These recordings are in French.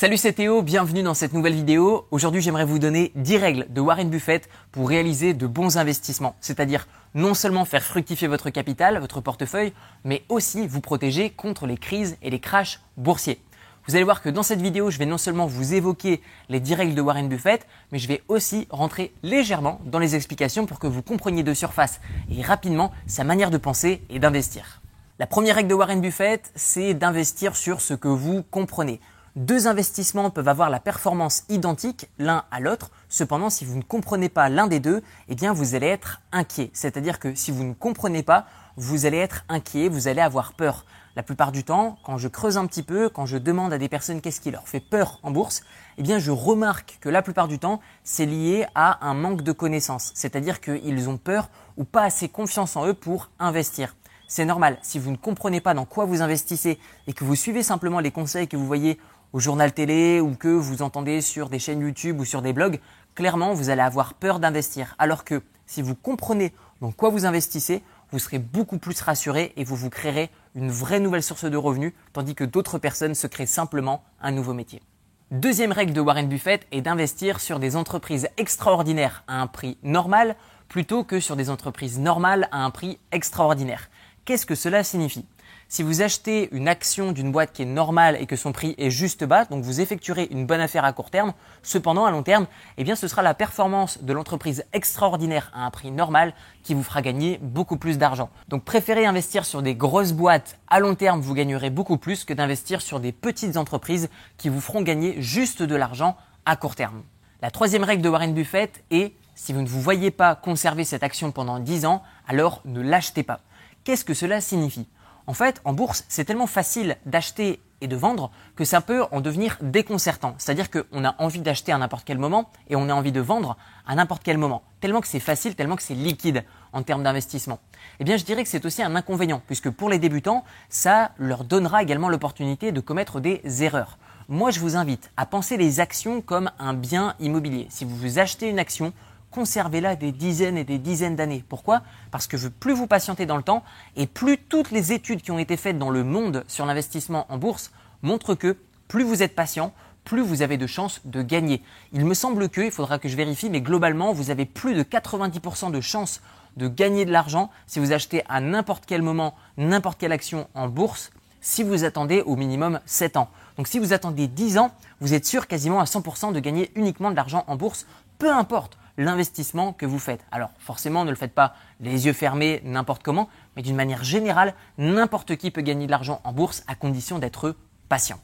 Salut c'est Théo, bienvenue dans cette nouvelle vidéo. Aujourd'hui j'aimerais vous donner 10 règles de Warren Buffett pour réaliser de bons investissements. C'est-à-dire non seulement faire fructifier votre capital, votre portefeuille, mais aussi vous protéger contre les crises et les crashs boursiers. Vous allez voir que dans cette vidéo, je vais non seulement vous évoquer les 10 règles de Warren Buffett, mais je vais aussi rentrer légèrement dans les explications pour que vous compreniez de surface et rapidement sa manière de penser et d'investir. La première règle de Warren Buffett, c'est d'investir sur ce que vous comprenez. Deux investissements peuvent avoir la performance identique l'un à l'autre. Cependant, si vous ne comprenez pas l'un des deux, eh bien, vous allez être inquiet. C'est-à-dire que si vous ne comprenez pas, vous allez être inquiet, vous allez avoir peur. La plupart du temps, quand je creuse un petit peu, quand je demande à des personnes qu'est-ce qui leur fait peur en bourse, eh bien, je remarque que la plupart du temps, c'est lié à un manque de connaissances. C'est-à-dire qu'ils ont peur ou pas assez confiance en eux pour investir. C'est normal, si vous ne comprenez pas dans quoi vous investissez et que vous suivez simplement les conseils que vous voyez au journal télé ou que vous entendez sur des chaînes YouTube ou sur des blogs, clairement, vous allez avoir peur d'investir. Alors que si vous comprenez dans quoi vous investissez, vous serez beaucoup plus rassuré et vous vous créerez une vraie nouvelle source de revenus, tandis que d'autres personnes se créent simplement un nouveau métier. Deuxième règle de Warren Buffett est d'investir sur des entreprises extraordinaires à un prix normal plutôt que sur des entreprises normales à un prix extraordinaire. Qu'est-ce que cela signifie? Si vous achetez une action d'une boîte qui est normale et que son prix est juste bas, donc vous effectuerez une bonne affaire à court terme, cependant à long terme, eh bien ce sera la performance de l'entreprise extraordinaire à un prix normal qui vous fera gagner beaucoup plus d'argent. Donc préférez investir sur des grosses boîtes à long terme, vous gagnerez beaucoup plus que d'investir sur des petites entreprises qui vous feront gagner juste de l'argent à court terme. La troisième règle de Warren Buffett est si vous ne vous voyez pas conserver cette action pendant 10 ans, alors ne l'achetez pas. Qu'est-ce que cela signifie? En fait, en bourse, c'est tellement facile d'acheter et de vendre que ça peut en devenir déconcertant. C'est-à-dire qu'on a envie d'acheter à n'importe quel moment et on a envie de vendre à n'importe quel moment. Tellement que c'est facile, tellement que c'est liquide en termes d'investissement. Eh bien, je dirais que c'est aussi un inconvénient puisque pour les débutants, ça leur donnera également l'opportunité de commettre des erreurs. Moi, je vous invite à penser les actions comme un bien immobilier. Si vous achetez une action, conservez-la des dizaines et des dizaines d'années. Pourquoi? Parce que plus vous patientez dans le temps et plus toutes les études qui ont été faites dans le monde sur l'investissement en bourse montrent que plus vous êtes patient, plus vous avez de chances de gagner. Il me semble que, il faudra que je vérifie, mais globalement, vous avez plus de 90% de chances de gagner de l'argent si vous achetez à n'importe quel moment n'importe quelle action en bourse si vous attendez au minimum 7 ans. Donc si vous attendez 10 ans, vous êtes sûr quasiment à 100% de gagner uniquement de l'argent en bourse, peu importe l'investissement que vous faites. Alors forcément, ne le faites pas les yeux fermés n'importe comment, mais d'une manière générale, n'importe qui peut gagner de l'argent en bourse à condition d'être patient.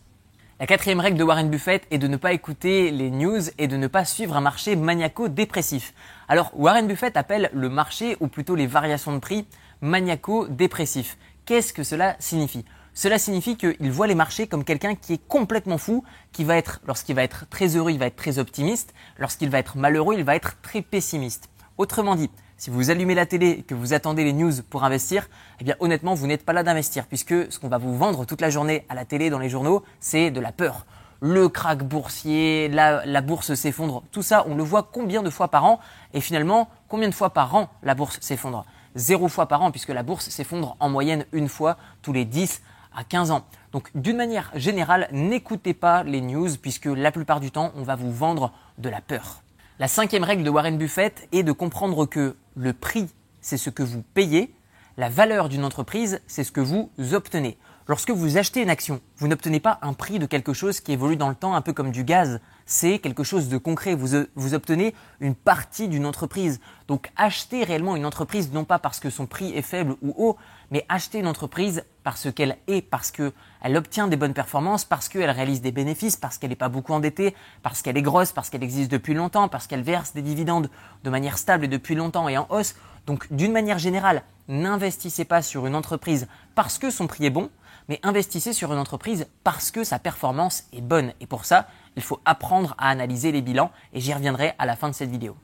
La quatrième règle de Warren Buffett est de ne pas écouter les news et de ne pas suivre un marché maniaco-dépressif. Alors Warren Buffett appelle le marché, ou plutôt les variations de prix, maniaco-dépressif. Qu'est-ce que cela signifie? Cela signifie qu'il voit les marchés comme quelqu'un qui est complètement fou, qui va être, lorsqu'il va être très heureux, il va être très optimiste, lorsqu'il va être malheureux, il va être très pessimiste. Autrement dit, si vous allumez la télé et que vous attendez les news pour investir, eh bien honnêtement, vous n'êtes pas là d'investir puisque ce qu'on va vous vendre toute la journée à la télé, dans les journaux, c'est de la peur. Le krach boursier, la, la bourse s'effondre, tout ça, on le voit combien de fois par an? Et finalement, combien de fois par an la bourse s'effondre? Zéro fois par an puisque la bourse s'effondre en moyenne une fois tous les 10 à 15 ans. Donc d'une manière générale, n'écoutez pas les news puisque la plupart du temps, on va vous vendre de la peur. La cinquième règle de Warren Buffett est de comprendre que le prix, c'est ce que vous payez, la valeur d'une entreprise, c'est ce que vous obtenez. Lorsque vous achetez une action, vous n'obtenez pas un prix de quelque chose qui évolue dans le temps, un peu comme du gaz. C'est quelque chose de concret. Vous, vous obtenez une partie d'une entreprise. Donc acheter réellement une entreprise, non pas parce que son prix est faible ou haut, mais acheter une entreprise parce qu'elle est, parce qu'elle obtient des bonnes performances, parce qu'elle réalise des bénéfices, parce qu'elle n'est pas beaucoup endettée, parce qu'elle est grosse, parce qu'elle existe depuis longtemps, parce qu'elle verse des dividendes de manière stable depuis longtemps et en hausse. Donc d'une manière générale, n'investissez pas sur une entreprise parce que son prix est bon, mais investissez sur une entreprise parce que sa performance est bonne. Et pour ça, il faut apprendre à analyser les bilans et j'y reviendrai à la fin de cette vidéo.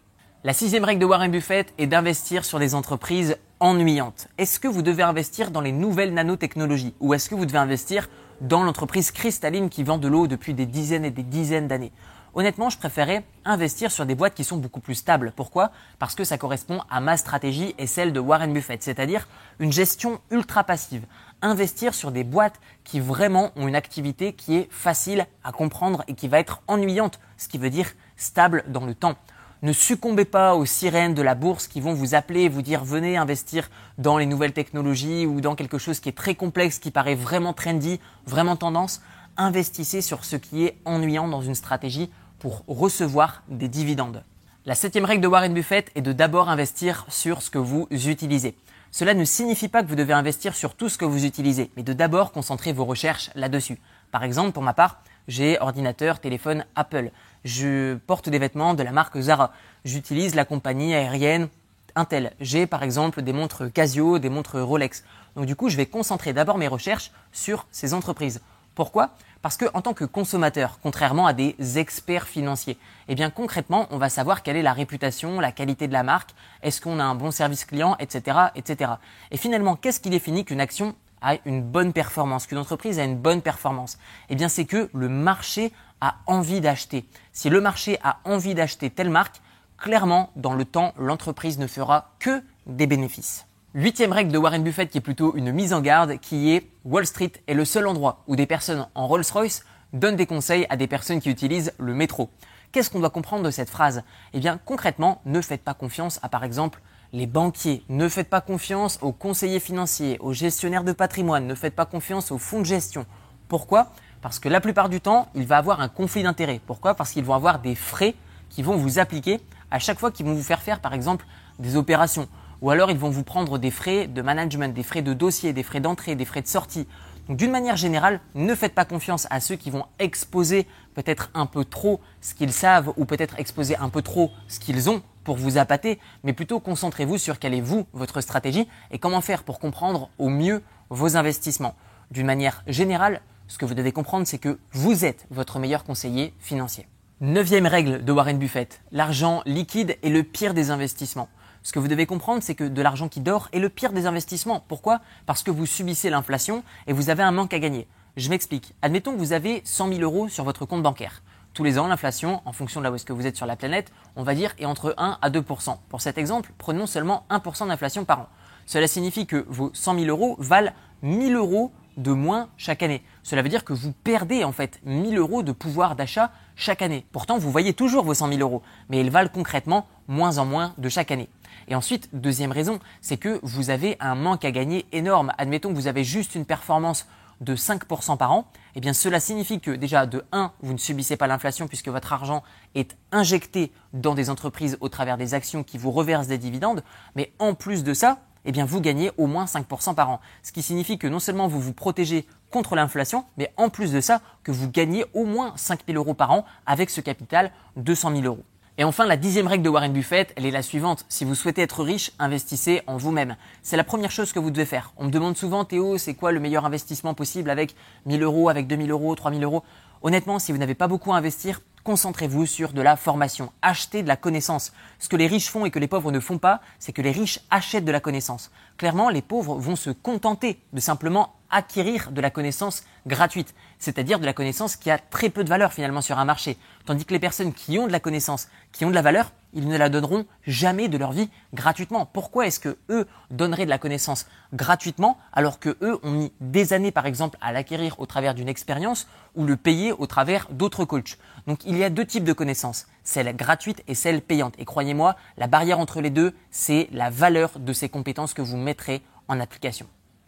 La sixième règle de Warren Buffett est d'investir sur des entreprises ennuyantes. Est-ce que vous devez investir dans les nouvelles nanotechnologies ou est-ce que vous devez investir dans l'entreprise cristalline qui vend de l'eau depuis des dizaines et des dizaines d'années? Honnêtement, je préférais investir sur des boîtes qui sont beaucoup plus stables. Pourquoi? Parce que ça correspond à ma stratégie et celle de Warren Buffett, c'est-à-dire une gestion ultra passive. Investir sur des boîtes qui vraiment ont une activité qui est facile à comprendre et qui va être ennuyante, ce qui veut dire stable dans le temps. Ne succombez pas aux sirènes de la bourse qui vont vous appeler et vous dire venez investir dans les nouvelles technologies ou dans quelque chose qui est très complexe, qui paraît vraiment trendy, vraiment tendance. Investissez sur ce qui est ennuyant dans une stratégie pour recevoir des dividendes. La septième règle de Warren Buffett est de d'abord investir sur ce que vous utilisez. Cela ne signifie pas que vous devez investir sur tout ce que vous utilisez, mais de d'abord concentrer vos recherches là-dessus. Par exemple, pour ma part, j'ai ordinateur, téléphone Apple. Je porte des vêtements de la marque Zara. J'utilise la compagnie aérienne Intel. J'ai par exemple des montres Casio, des montres Rolex. Donc du coup, je vais concentrer d'abord mes recherches sur ces entreprises. Pourquoi? Parce que en tant que consommateur, contrairement à des experts financiers, eh bien concrètement, on va savoir quelle est la réputation, la qualité de la marque, est-ce qu'on a un bon service client, etc., etc. Et finalement, qu'est-ce qui définit qu'une action a une bonne performance, qu'une entreprise a une bonne performance? Eh bien, c'est que le marché a envie d'acheter. Si le marché a envie d'acheter telle marque, clairement, dans le temps, l'entreprise ne fera que des bénéfices. Huitième règle de Warren Buffett qui est plutôt une mise en garde qui est Wall Street est le seul endroit où des personnes en Rolls-Royce donnent des conseils à des personnes qui utilisent le métro. Qu'est-ce qu'on doit comprendre de cette phrase? Eh bien concrètement, ne faites pas confiance à par exemple les banquiers, ne faites pas confiance aux conseillers financiers, aux gestionnaires de patrimoine, ne faites pas confiance aux fonds de gestion. Pourquoi? Parce que la plupart du temps, il va avoir un conflit d'intérêts. Pourquoi? Parce qu'ils vont avoir des frais qui vont vous appliquer à chaque fois qu'ils vont vous faire faire par exemple des opérations ou alors ils vont vous prendre des frais de management, des frais de dossier, des frais d'entrée, des frais de sortie. Donc d'une manière générale, ne faites pas confiance à ceux qui vont exposer peut-être un peu trop ce qu'ils savent ou peut-être exposer un peu trop ce qu'ils ont pour vous appâter, mais plutôt concentrez-vous sur quelle est vous, votre stratégie et comment faire pour comprendre au mieux vos investissements. D'une manière générale, ce que vous devez comprendre, c'est que vous êtes votre meilleur conseiller financier. Neuvième règle de Warren Buffett, l'argent liquide est le pire des investissements. Ce que vous devez comprendre, c'est que de l'argent qui dort est le pire des investissements. Pourquoi? Parce que vous subissez l'inflation et vous avez un manque à gagner. Je m'explique. Admettons que vous avez 100 000 euros sur votre compte bancaire. Tous les ans, l'inflation, en fonction de là où est-ce que vous êtes sur la planète, on va dire est entre 1 à 2% Pour cet exemple, prenons seulement 1% d'inflation par an. Cela signifie que vos 100 000 euros valent 1000 euros de moins chaque année. Cela veut dire que vous perdez en fait 1000 euros de pouvoir d'achat chaque année. Pourtant, vous voyez toujours vos 100 000 euros, mais ils valent concrètement moins en moins de chaque année. Et ensuite, deuxième raison, c'est que vous avez un manque à gagner énorme. Admettons que vous avez juste une performance de 5% par an, eh bien cela signifie que déjà de 1, vous ne subissez pas l'inflation puisque votre argent est injecté dans des entreprises au travers des actions qui vous reversent des dividendes, mais en plus de ça, eh bien vous gagnez au moins 5% par an. Ce qui signifie que non seulement vous vous protégez contre l'inflation, mais en plus de ça, que vous gagnez au moins 5 000 euros par an avec ce capital de 100 000 euros. Et enfin, la dixième règle de Warren Buffett, elle est la suivante. Si vous souhaitez être riche, investissez en vous-même. C'est la première chose que vous devez faire. On me demande souvent, Théo, c'est quoi le meilleur investissement possible avec 1000 euros, avec 2000 euros, 3000 euros? Honnêtement, si vous n'avez pas beaucoup à investir, concentrez-vous sur de la formation. Achetez de la connaissance. Ce que les riches font et que les pauvres ne font pas, c'est que les riches achètent de la connaissance. Clairement, les pauvres vont se contenter de simplement acquérir de la connaissance gratuite, c'est-à-dire de la connaissance qui a très peu de valeur finalement sur un marché. Tandis que les personnes qui ont de la connaissance, qui ont de la valeur, ils ne la donneront jamais de leur vie gratuitement. Pourquoi est-ce que eux donneraient de la connaissance gratuitement alors que eux ont mis des années par exemple à l'acquérir au travers d'une expérience ou le payer au travers d'autres coachs? Donc il y a deux types de connaissances, celle gratuite et celle payante. Et croyez-moi, la barrière entre les deux, c'est la valeur de ces compétences que vous mettrez en application.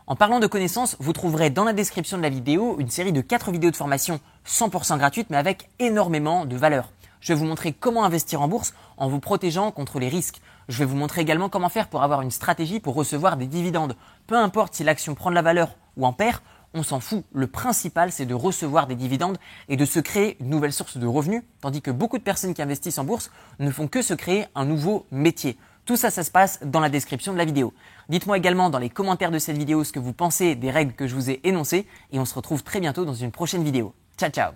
En parlant de connaissances, vous trouverez dans la description de la vidéo une série de 4 vidéos de formation 100% gratuites mais avec énormément de valeur. Je vais vous montrer comment investir en bourse en vous protégeant contre les risques. Je vais vous montrer également comment faire pour avoir une stratégie pour recevoir des dividendes. Peu importe si l'action prend de la valeur ou en perd, on s'en fout. Le principal, c'est de recevoir des dividendes et de se créer une nouvelle source de revenus, tandis que beaucoup de personnes qui investissent en bourse ne font que se créer un nouveau métier. Tout ça, ça se passe dans la description de la vidéo. Dites-moi également dans les commentaires de cette vidéo ce que vous pensez des règles que je vous ai énoncées et on se retrouve très bientôt dans une prochaine vidéo. Ciao ciao